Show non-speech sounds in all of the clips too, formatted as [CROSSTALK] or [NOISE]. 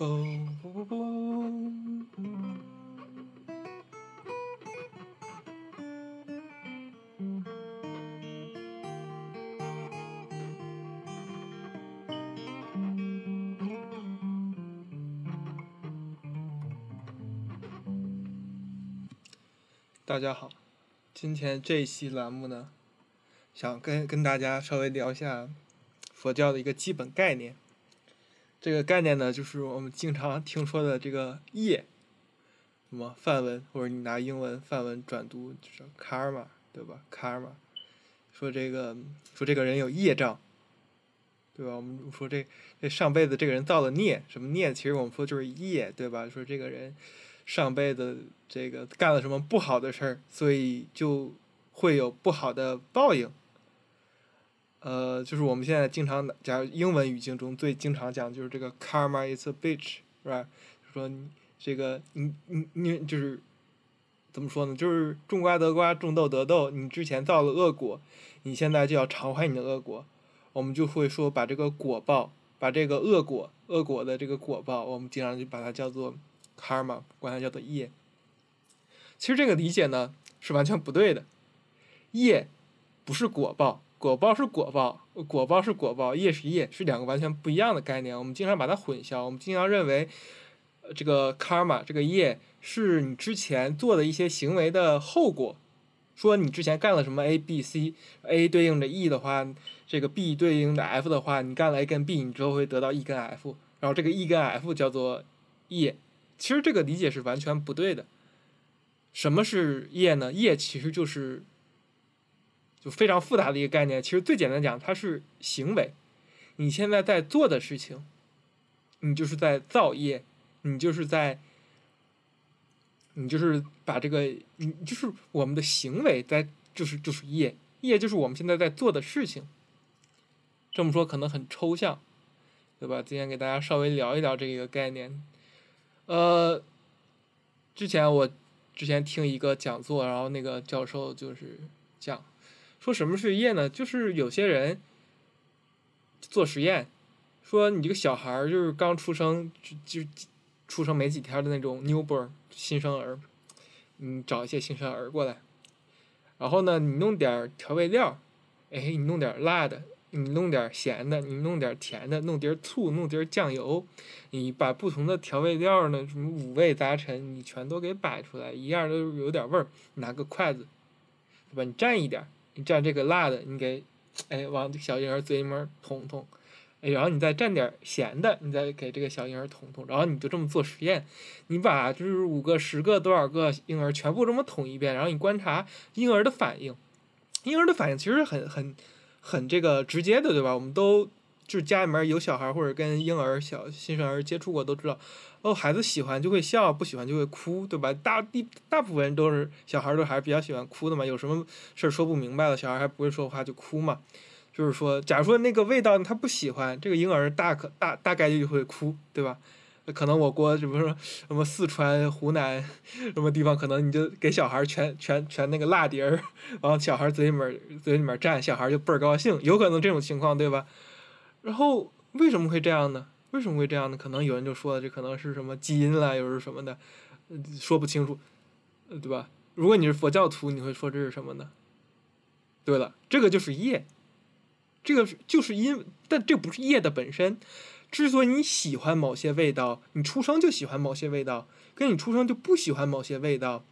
大家好，今天这一期栏目呢，想跟跟大家稍微聊一下佛教的一个基本概念。这个概念呢，就是我们经常听说的这个业，什么梵文或者你拿英文梵文转读就是 karma，对吧？karma，说这个说这个人有业障，对吧？我们说这这上辈子这个人造了孽，什么孽？其实我们说就是业，对吧？说这个人上辈子这个干了什么不好的事儿，所以就会有不好的报应。呃，就是我们现在经常讲英文语境中最经常讲就是这个 karma is a bitch，是吧？说你这个你你你就是怎么说呢？就是种瓜得瓜，种豆得豆。你之前造了恶果，你现在就要偿还你的恶果。我们就会说把这个果报，把这个恶果恶果的这个果报，我们经常就把它叫做 karma，管它叫做业。其实这个理解呢是完全不对的，业不是果报。果报是果报，果报是果报，业是业，是两个完全不一样的概念。我们经常把它混淆，我们经常认为，这个 karma 这个业是你之前做的一些行为的后果。说你之前干了什么 A、B、C，A 对应着 E 的话，这个 B 对应着 F 的话，你干了 A 跟 B，你之后会得到 E 跟 F，然后这个 E 跟 F 叫做业。其实这个理解是完全不对的。什么是业呢？业其实就是。就非常复杂的一个概念，其实最简单讲，它是行为。你现在在做的事情，你就是在造业，你就是在，你就是把这个，你就是我们的行为在，就是就是业，业就是我们现在在做的事情。这么说可能很抽象，对吧？今天给大家稍微聊一聊这个概念。呃，之前我之前听一个讲座，然后那个教授就是讲。说什么是业呢？就是有些人做实验，说你这个小孩儿就是刚出生就就出生没几天的那种 newborn 新生儿，你找一些新生儿过来，然后呢，你弄点调味料，哎，你弄点辣的，你弄点咸的，你弄点甜的，弄点醋，弄点酱油，你把不同的调味料呢，什么五味杂陈，你全都给摆出来，一样都有点味儿，拿个筷子，对吧？你蘸一点儿。蘸这个辣的，你给，哎，往小婴儿嘴里面捅捅，哎，然后你再蘸点咸的，你再给这个小婴儿捅捅，然后你就这么做实验，你把就是五个、十个、多少个婴儿全部这么捅一遍，然后你观察婴儿的反应，婴儿的反应其实很很很这个直接的，对吧？我们都就是家里面有小孩或者跟婴儿小新生儿接触过都知道。哦，孩子喜欢就会笑，不喜欢就会哭，对吧？大一大部分人都是小孩都还是比较喜欢哭的嘛。有什么事儿说不明白了，小孩还不会说话就哭嘛。就是说，假如说那个味道他不喜欢，这个婴儿大可大大概率就会哭，对吧？可能我国，比如说什么四川、湖南什么地方，可能你就给小孩全全全那个辣碟儿，然后小孩嘴里面嘴里面蘸，小孩就倍儿高兴，有可能这种情况，对吧？然后为什么会这样呢？为什么会这样呢？可能有人就说了，这可能是什么基因啦，又是什么的，说不清楚，对吧？如果你是佛教徒，你会说这是什么呢？对了，这个就是业，这个就是因，但这不是业的本身。之所以你喜欢某些味道，你出生就喜欢某些味道，跟你出生就不喜欢某些味道，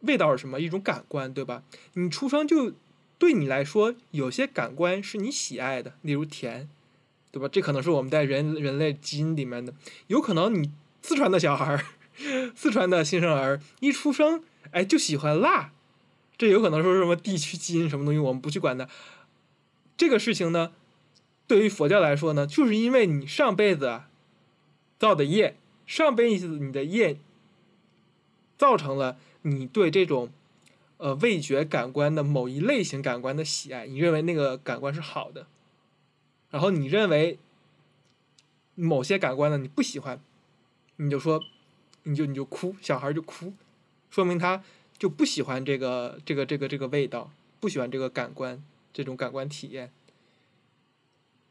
味道是什么？一种感官，对吧？你出生就对你来说，有些感官是你喜爱的，例如甜。对吧？这可能是我们在人人类基因里面的，有可能你四川的小孩儿，四川的新生儿一出生，哎，就喜欢辣，这有可能说什么地区基因什么东西，我们不去管它。这个事情呢，对于佛教来说呢，就是因为你上辈子造的业，上辈子你的业造成了你对这种呃味觉感官的某一类型感官的喜爱，你认为那个感官是好的。然后你认为某些感官呢你不喜欢，你就说，你就你就哭，小孩就哭，说明他就不喜欢这个这个这个这个味道，不喜欢这个感官这种感官体验。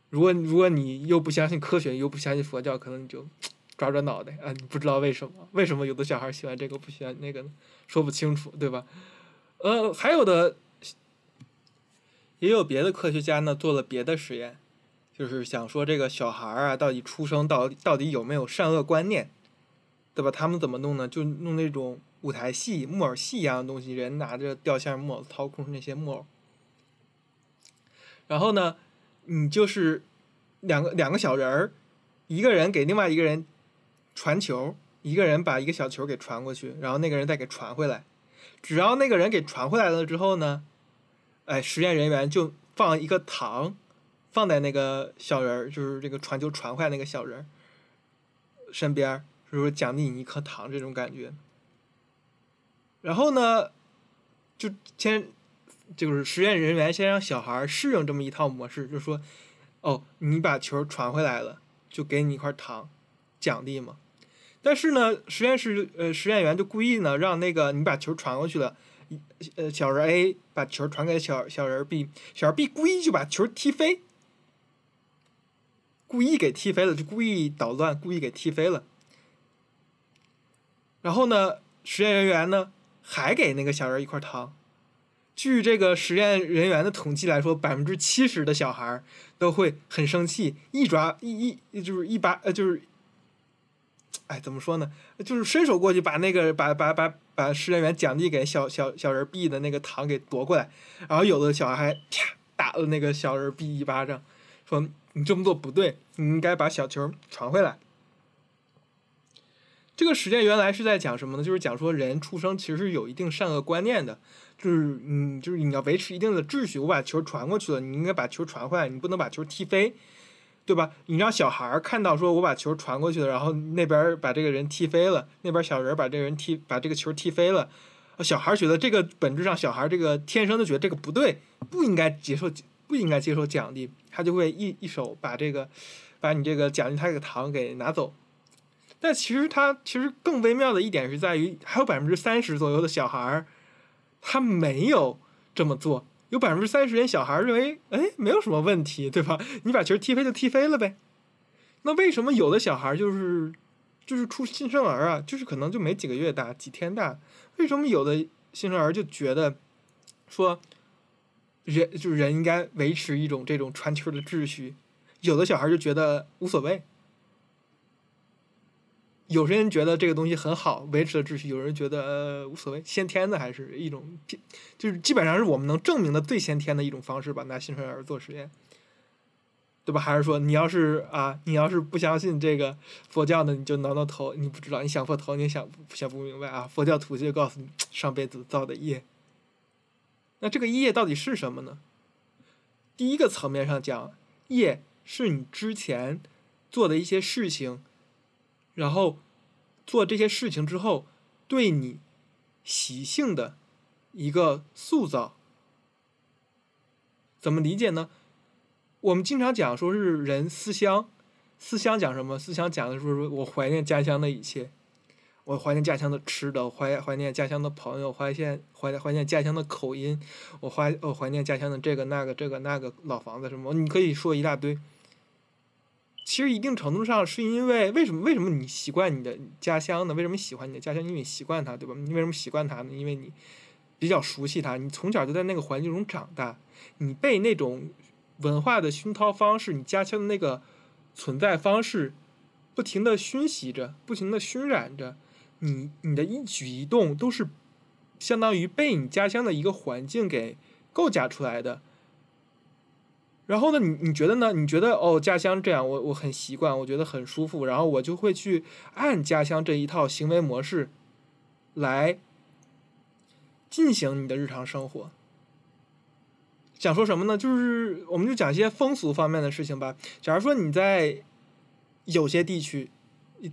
如果如果你又不相信科学，又不相信佛教，可能你就 [TSK] 抓抓脑袋啊，你不知道为什么，为什么有的小孩喜欢这个不喜欢那个呢？说不清楚，对吧？呃，还有的也有别的科学家呢，做了别的实验，就是想说这个小孩啊，到底出生到到底有没有善恶观念，对吧？他们怎么弄呢？就弄那种舞台戏、木偶戏一样的东西，人拿着吊线木偶操控那些木偶，然后呢？你就是两个两个小人儿，一个人给另外一个人传球，一个人把一个小球给传过去，然后那个人再给传回来。只要那个人给传回来了之后呢，哎，实验人员就放一个糖放在那个小人儿，就是这个传球传回来那个小人儿身边，就是奖励你一颗糖这种感觉。然后呢，就先。就是实验人员先让小孩适应这么一套模式，就说：“哦，你把球传回来了，就给你一块糖，奖励嘛。”但是呢，实验室呃实验员就故意呢让那个你把球传过去了，呃小人 A 把球传给小小人 B，小人 B 故意就把球踢飞，故意给踢飞了，就故意捣乱，故意给踢飞了。然后呢，实验人员呢还给那个小人一块糖。据这个实验人员的统计来说，百分之七十的小孩都会很生气，一抓一一就是一把呃就是，哎怎么说呢？就是伸手过去把那个把把把把实验员奖励给小小小人 B 的那个糖给夺过来，然后有的小孩还啪打了那个小人 B 一巴掌，说你这么做不对，你应该把小球传回来。这个实验原来是在讲什么呢？就是讲说人出生其实是有一定善恶观念的。就是嗯，就是你要维持一定的秩序。我把球传过去了，你应该把球传回来，你不能把球踢飞，对吧？你让小孩看到说我把球传过去了，然后那边把这个人踢飞了，那边小人把这个人踢把这个球踢飞了，小孩觉得这个本质上小孩这个天生就觉得这个不对，不应该接受不应该接受奖励，他就会一一手把这个把你这个奖励他这个糖给拿走。但其实他其实更微妙的一点是在于，还有百分之三十左右的小孩。他没有这么做，有百分之三十人小孩认为，哎，没有什么问题，对吧？你把球踢飞就踢飞了呗。那为什么有的小孩就是，就是出新生儿啊，就是可能就没几个月大，几天大，为什么有的新生儿就觉得，说，人就是人应该维持一种这种传球的秩序，有的小孩就觉得无所谓。有些人觉得这个东西很好，维持了秩序；有人觉得呃无所谓，先天的还是一种，就是基本上是我们能证明的最先天的一种方式吧。拿新生儿做实验，对吧？还是说你要是啊，你要是不相信这个佛教的，你就挠挠头，你不知道，你想破头，你想想不明白啊？佛教徒就告诉你上辈子造的业。那这个业到底是什么呢？第一个层面上讲，业是你之前做的一些事情。然后做这些事情之后，对你习性的一个塑造，怎么理解呢？我们经常讲说是人思乡，思乡讲什么？思乡讲的是说我怀念家乡的一切，我怀念家乡的吃的，怀怀念家乡的朋友，怀念怀怀念家乡的口音，我怀我怀念家乡的这个那个这个那个老房子什么，你可以说一大堆。其实一定程度上是因为为什么？为什么你习惯你的家乡呢？为什么喜欢你的家乡？因为你习惯它，对吧？你为什么习惯它呢？因为你比较熟悉它，你从小就在那个环境中长大，你被那种文化的熏陶方式，你家乡的那个存在方式，不停的熏习着，不停的熏染着，你你的一举一动都是相当于被你家乡的一个环境给构架出来的。然后呢，你你觉得呢？你觉得哦，家乡这样，我我很习惯，我觉得很舒服，然后我就会去按家乡这一套行为模式来进行你的日常生活。想说什么呢？就是我们就讲一些风俗方面的事情吧。假如说你在有些地区，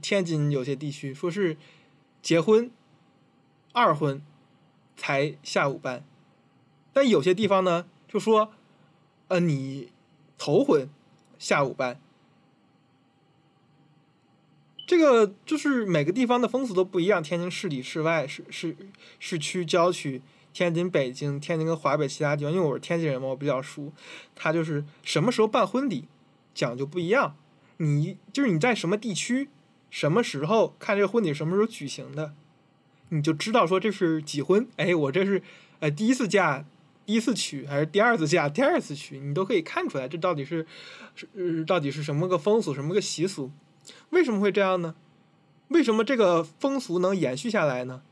天津有些地区说是结婚二婚才下午班，但有些地方呢就说。呃，你头婚下午班，这个就是每个地方的风俗都不一样。天津市里、市外、市市市区、郊区，天津、北京、天津跟华北其他地方，因为我是天津人嘛，我比较熟。他就是什么时候办婚礼，讲究不一样。你就是你在什么地区、什么时候看这个婚礼什么时候举行的，你就知道说这是几婚。哎，我这是呃第一次嫁，第一次娶还是第二次嫁，第二次娶，你都可以看出来这到底是是到底是什么个风俗，什么个习俗？为什么会这样呢？为什么这个风俗能延续下来呢？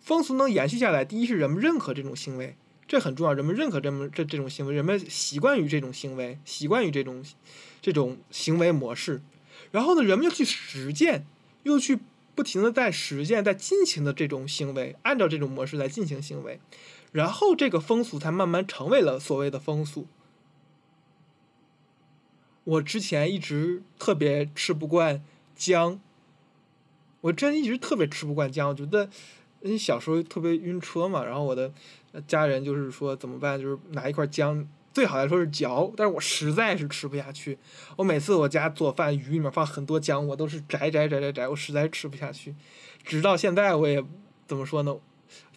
风俗能延续下来，第一是人们认可这种行为，这很重要。人们认可这么这这种行为，人们习惯于这种行为，习惯于这种这种行为模式。然后呢，人们又去实践，又去不停的在实践，在进行的这种行为，按照这种模式来进行行为，然后这个风俗才慢慢成为了所谓的风俗。我之前一直特别吃不惯姜，我真一直特别吃不惯姜，我觉得。你小时候特别晕车嘛，然后我的家人就是说怎么办，就是拿一块姜，最好来说是嚼，但是我实在是吃不下去。我每次我家做饭，鱼里面放很多姜，我都是摘摘摘摘摘，我实在吃不下去。直到现在我也怎么说呢？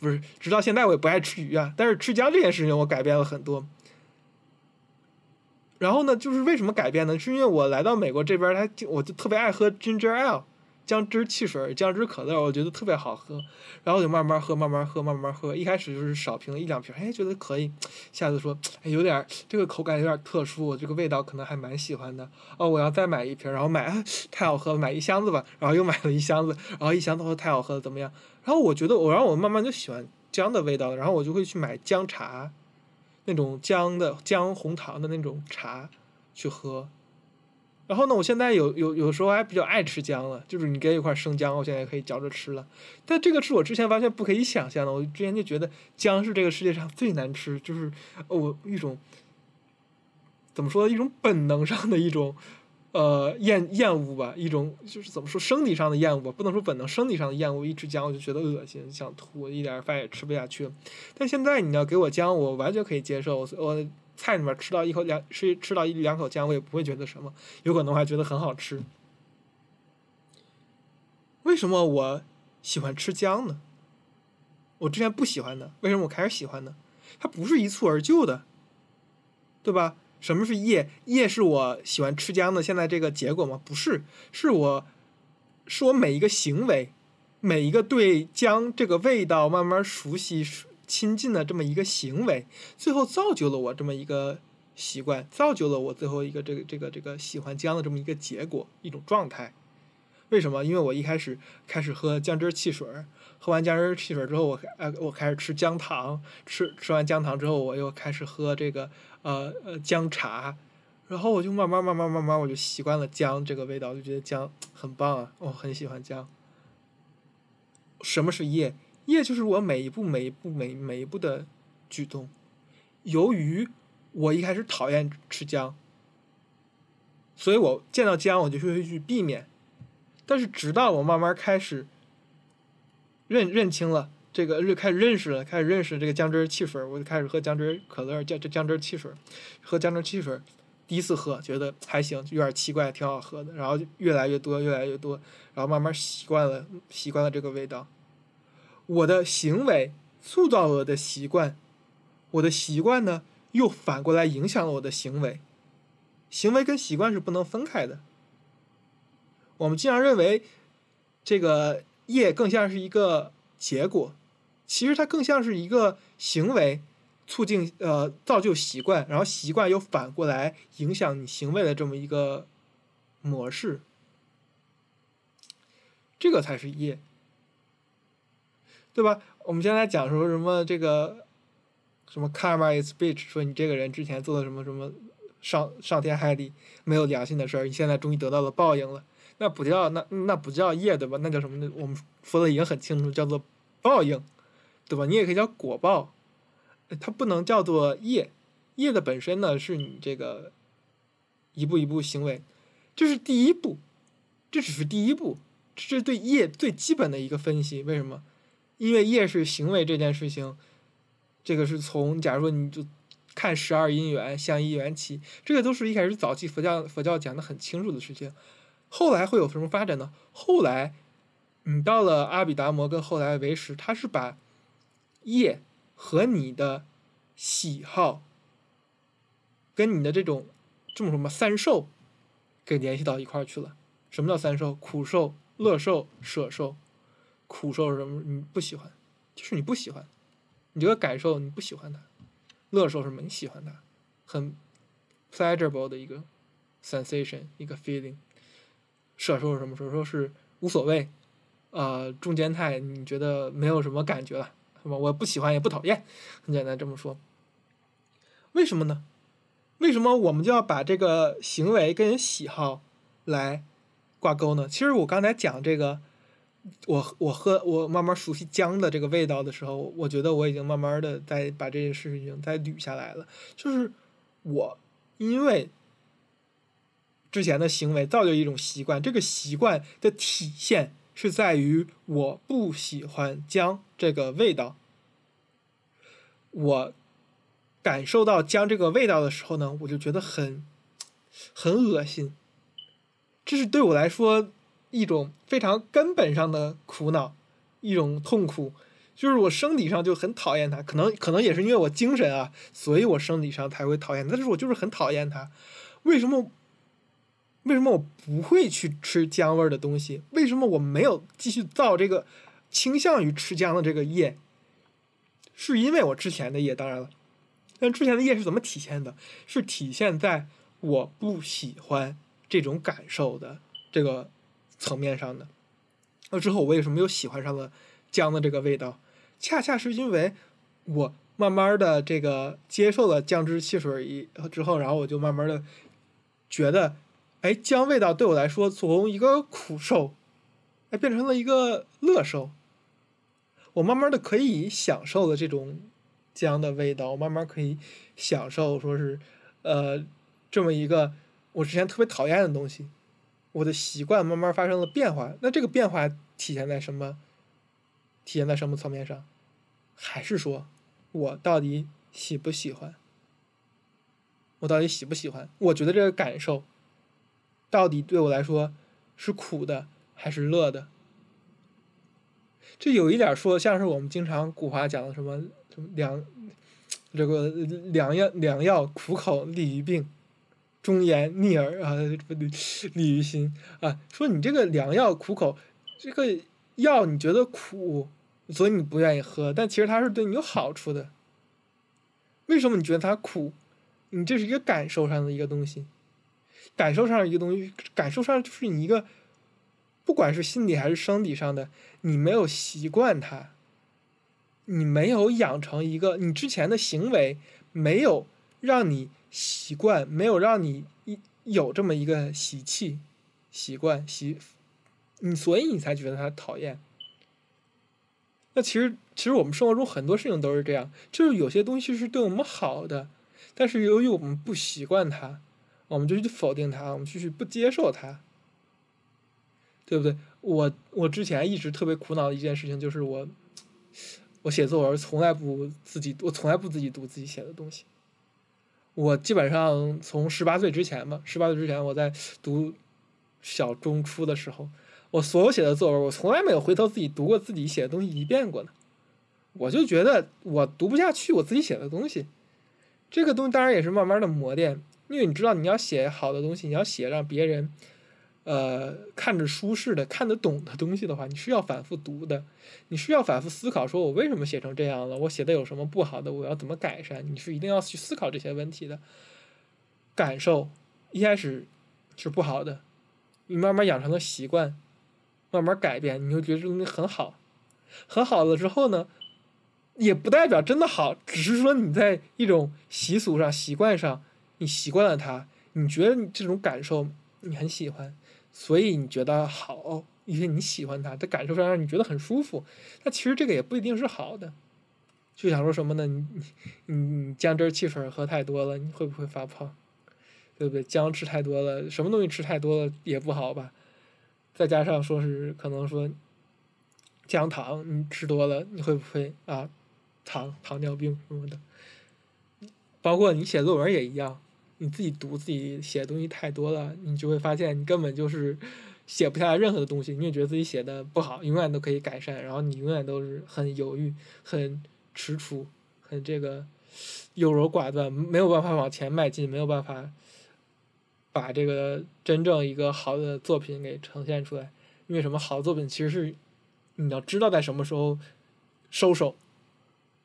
不是，直到现在我也不爱吃鱼啊。但是吃姜这件事情我改变了很多。然后呢，就是为什么改变呢？是因为我来到美国这边，他我就特别爱喝 ginger ale。姜汁汽水、姜汁可乐，我觉得特别好喝，然后就慢慢喝，慢慢喝，慢慢喝。一开始就是少瓶一两瓶，哎，觉得可以。下次说，哎，有点这个口感有点特殊，我这个味道可能还蛮喜欢的。哦，我要再买一瓶，然后买，太好喝了，买一箱子吧。然后又买了一箱子，然后一箱子说太好喝了，怎么样？然后我觉得我，然后我慢慢就喜欢姜的味道了，然后我就会去买姜茶，那种姜的姜红糖的那种茶去喝。然后呢，我现在有有有时候还比较爱吃姜了，就是你给一块生姜，我现在也可以嚼着吃了。但这个是我之前完全不可以想象的，我之前就觉得姜是这个世界上最难吃，就是我一种怎么说一种本能上的一种呃厌厌恶吧，一种就是怎么说生理上的厌恶吧，不能说本能，生理上的厌恶。一吃姜我就觉得恶心，想吐，一点饭也吃不下去。但现在你要给我姜，我完全可以接受，我。菜里面吃到一口两吃吃到一两口姜，我也不会觉得什么，有可能还觉得很好吃。为什么我喜欢吃姜呢？我之前不喜欢的，为什么我开始喜欢呢？它不是一蹴而就的，对吧？什么是业？业是我喜欢吃姜的现在这个结果吗？不是，是我是我每一个行为，每一个对姜这个味道慢慢熟悉。亲近的这么一个行为，最后造就了我这么一个习惯，造就了我最后一个这个这个这个喜欢姜的这么一个结果，一种状态。为什么？因为我一开始开始喝姜汁汽水，喝完姜汁汽水之后，我呃我开始吃姜糖，吃吃完姜糖之后，我又开始喝这个呃呃姜茶，然后我就慢慢慢慢慢慢我就习惯了姜这个味道，就觉得姜很棒啊，我很喜欢姜。什么是叶？业就是我每一步每一步每每一步的举动。由于我一开始讨厌吃姜，所以我见到姜我就会去避免。但是直到我慢慢开始认认清了这个，认开始认识了，开始认识这个姜汁汽水，我就开始喝姜汁可乐，姜这姜汁汽水，喝姜汁汽水，第一次喝觉得还行，有点奇怪，挺好喝的。然后越来越多，越来越多，然后慢慢习惯了，习惯了这个味道。我的行为塑造了我的习惯，我的习惯呢又反过来影响了我的行为，行为跟习惯是不能分开的。我们经常认为这个业更像是一个结果，其实它更像是一个行为促进呃造就习惯，然后习惯又反过来影响你行为的这么一个模式，这个才是业。对吧？我们现在讲说什么这个什么 karma is bitch，说你这个人之前做的什么什么上上天害理没有良心的事儿，你现在终于得到了报应了。那不叫那那不叫业对吧？那叫什么呢？我们说的已经很清楚，叫做报应，对吧？你也可以叫果报，它不能叫做业。业的本身呢，是你这个一步一步行为，这是第一步，这只是第一步，这是对业最基本的一个分析。为什么？因为业是行为这件事情，这个是从假如说你就看十二因缘相依缘起，这个都是一开始早期佛教佛教讲的很清楚的事情。后来会有什么发展呢？后来，你到了阿毗达摩跟后来唯识，他是把业和你的喜好跟你的这种这么什么，三受给联系到一块儿去了。什么叫三受？苦受、乐受、舍受。苦受什么？你不喜欢，就是你不喜欢，你这个感受你不喜欢它。乐受什么？你喜欢它，很 pleasurable 的一个 sensation，一个 feeling。舍受什么？舍受是无所谓，呃，中间态，你觉得没有什么感觉了，是吧？我不喜欢也不讨厌，很简单这么说。为什么呢？为什么我们就要把这个行为跟喜好来挂钩呢？其实我刚才讲这个，我我喝我慢慢熟悉姜的这个味道的时候，我觉得我已经慢慢的在把这件事情再捋下来了。就是我因为之前的行为造就一种习惯，这个习惯的体现是在于我不喜欢姜这个味道，我。感受到姜这个味道的时候呢，我就觉得很很恶心。这是对我来说一种非常根本上的苦恼，一种痛苦，就是我生理上就很讨厌它。可能可能也是因为我精神啊，所以我生理上才会讨厌。但是我就是很讨厌它。为什么？为什么我不会去吃姜味儿的东西？为什么我没有继续造这个倾向于吃姜的这个业？是因为我之前的业，当然了。但之前的业是怎么体现的？是体现在我不喜欢这种感受的这个层面上的。那之后我为什么又喜欢上了姜的这个味道？恰恰是因为我慢慢的这个接受了姜汁汽水一之后，然后我就慢慢的觉得，哎，姜味道对我来说从一个苦受，哎，变成了一个乐受。我慢慢的可以享受了这种。姜的味道，我慢慢可以享受，说是，呃，这么一个我之前特别讨厌的东西，我的习惯慢慢发生了变化。那这个变化体现在什么？体现在什么层面上？还是说，我到底喜不喜欢？我到底喜不喜欢？我觉得这个感受，到底对我来说是苦的还是乐的？这有一点说像是我们经常古话讲的什么。良，这个良药良药苦口利于病，忠言逆耳啊，不对，利于心啊。说你这个良药苦口，这个药你觉得苦，所以你不愿意喝，但其实它是对你有好处的。为什么你觉得它苦？你这是一个感受上的一个东西，感受上一个东西，感受上就是你一个，不管是心理还是生理上的，你没有习惯它。你没有养成一个，你之前的行为没有让你习惯，没有让你一有这么一个习气、习惯习，你所以你才觉得他讨厌。那其实，其实我们生活中很多事情都是这样，就是有些东西是对我们好的，但是由于我们不习惯它，我们就去否定它，我们就去不接受它，对不对？我我之前一直特别苦恼的一件事情就是我。我写作文从来不自己，我从来不自己读自己写的东西。我基本上从十八岁之前吧，十八岁之前我在读小中初的时候，我所有写的作文，我从来没有回头自己读过自己写的东西一遍过呢。我就觉得我读不下去我自己写的东西。这个东西当然也是慢慢的磨练，因为你知道你要写好的东西，你要写让别人。呃，看着舒适的、看得懂的东西的话，你是要反复读的，你是要反复思考，说我为什么写成这样了？我写的有什么不好的？我要怎么改善？你是一定要去思考这些问题的。感受一开始是不好的，你慢慢养成了习惯，慢慢改变，你会觉得这东西很好，很好了之后呢，也不代表真的好，只是说你在一种习俗上、习惯上，你习惯了它，你觉得你这种感受你很喜欢。所以你觉得好，因为你喜欢它，它感受上让你觉得很舒服。那其实这个也不一定是好的。就想说什么呢？你你你姜汁汽水喝太多了，你会不会发胖？对不对？姜吃太多了，什么东西吃太多了也不好吧？再加上说是可能说姜糖你吃多了，你会不会啊糖糖尿病什么的？包括你写作文也一样。你自己读自己写的东西太多了，你就会发现你根本就是写不下来任何的东西，你也觉得自己写的不好，永远都可以改善，然后你永远都是很犹豫、很踟蹰、很这个优柔寡断，没有办法往前迈进，没有办法把这个真正一个好的作品给呈现出来。因为什么？好的作品其实是你要知道在什么时候收手，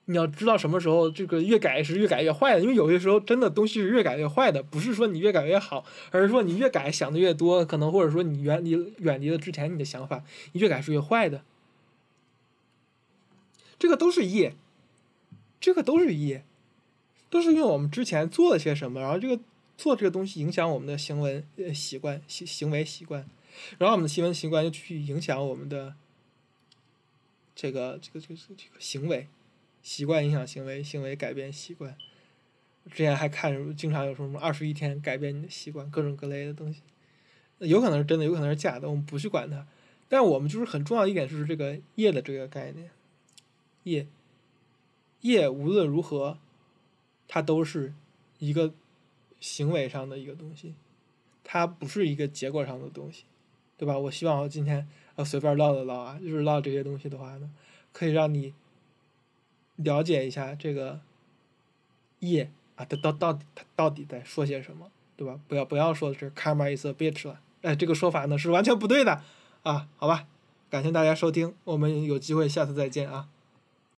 你要知道什么时候这个越改是越改越坏的。因为有些时候真的东西是越改越坏的，不是说你越改越好，而是说你越改想的越多，可能或者说你远离远离了之前你的想法，你越改是越坏的。这个都是业，这个都是业，都是因为我们之前做了些什么，然后这个做这个东西影响我们的行为呃习惯行行为习惯。然后我们的行为习惯就去影响我们的这个这个这个这个行为习惯，影响行为，行为改变习惯。之前还看经常有什么二十一天改变你的习惯，各种各类的东西，有可能是真的，有可能是假的，我们不去管它。但我们就是很重要一点，就是这个业的这个概念，业业无论如何，它都是一个行为上的一个东西，它不是一个结果上的东西。对吧？我希望我今天呃随便唠了唠啊，就是唠这些东西的话呢，可以让你了解一下这个业啊，他到到底他到底在说些什么，对吧？不要不要说的是 karma is a bitch 了，哎，这个说法呢是完全不对的啊，好吧？感谢大家收听，我们有机会下次再见啊。